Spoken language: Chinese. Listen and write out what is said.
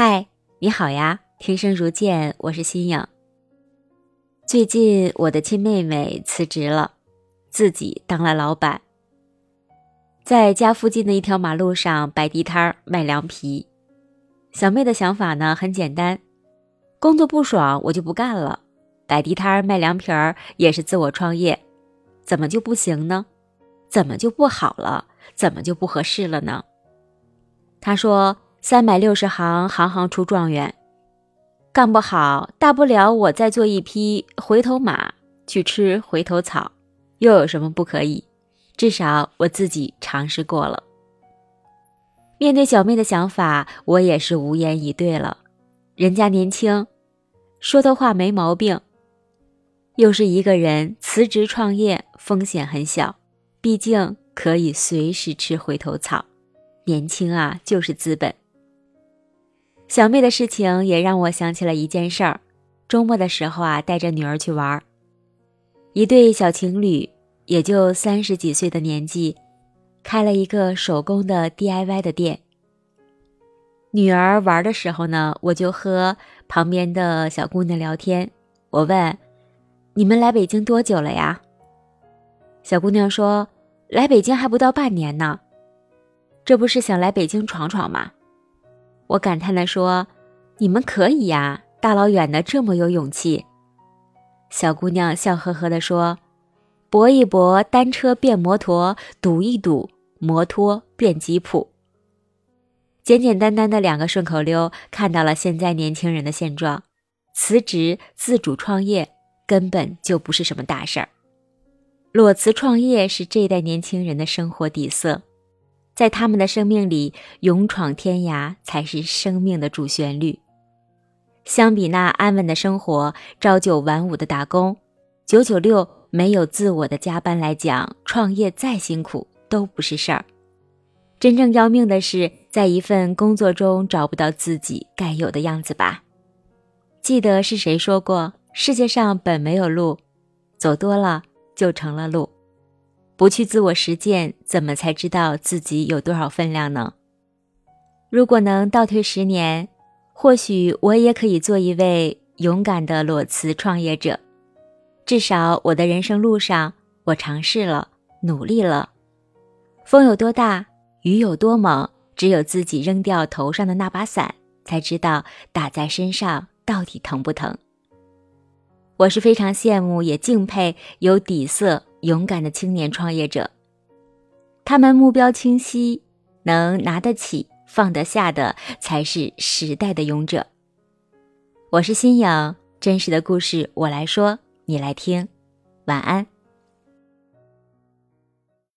嗨，你好呀！听声如见，我是新颖。最近我的亲妹妹辞职了，自己当了老板，在家附近的一条马路上摆地摊卖凉皮。小妹的想法呢很简单，工作不爽我就不干了，摆地摊卖凉皮儿也是自我创业，怎么就不行呢？怎么就不好了？怎么就不合适了呢？她说。三百六十行，行行出状元。干不好，大不了我再做一匹回头马，去吃回头草，又有什么不可以？至少我自己尝试过了。面对小妹的想法，我也是无言以对了。人家年轻，说的话没毛病。又是一个人辞职创业，风险很小，毕竟可以随时吃回头草。年轻啊，就是资本。小妹的事情也让我想起了一件事儿。周末的时候啊，带着女儿去玩，一对小情侣，也就三十几岁的年纪，开了一个手工的 DIY 的店。女儿玩的时候呢，我就和旁边的小姑娘聊天。我问：“你们来北京多久了呀？”小姑娘说：“来北京还不到半年呢。”这不是想来北京闯闯吗？我感叹地说：“你们可以呀，大老远的这么有勇气。”小姑娘笑呵呵地说：“搏一搏，单车变摩托；赌一赌，摩托变吉普。”简简单单的两个顺口溜，看到了现在年轻人的现状：辞职自主创业根本就不是什么大事儿，裸辞创业是这一代年轻人的生活底色。在他们的生命里，勇闯天涯才是生命的主旋律。相比那安稳的生活，朝九晚五的打工，九九六没有自我的加班来讲，创业再辛苦都不是事儿。真正要命的是，在一份工作中找不到自己该有的样子吧。记得是谁说过：“世界上本没有路，走多了就成了路。”不去自我实践，怎么才知道自己有多少分量呢？如果能倒退十年，或许我也可以做一位勇敢的裸辞创业者。至少我的人生路上，我尝试了，努力了。风有多大，雨有多猛，只有自己扔掉头上的那把伞，才知道打在身上到底疼不疼。我是非常羡慕，也敬佩有底色。勇敢的青年创业者，他们目标清晰，能拿得起、放得下的才是时代的勇者。我是新颖，真实的故事我来说，你来听。晚安。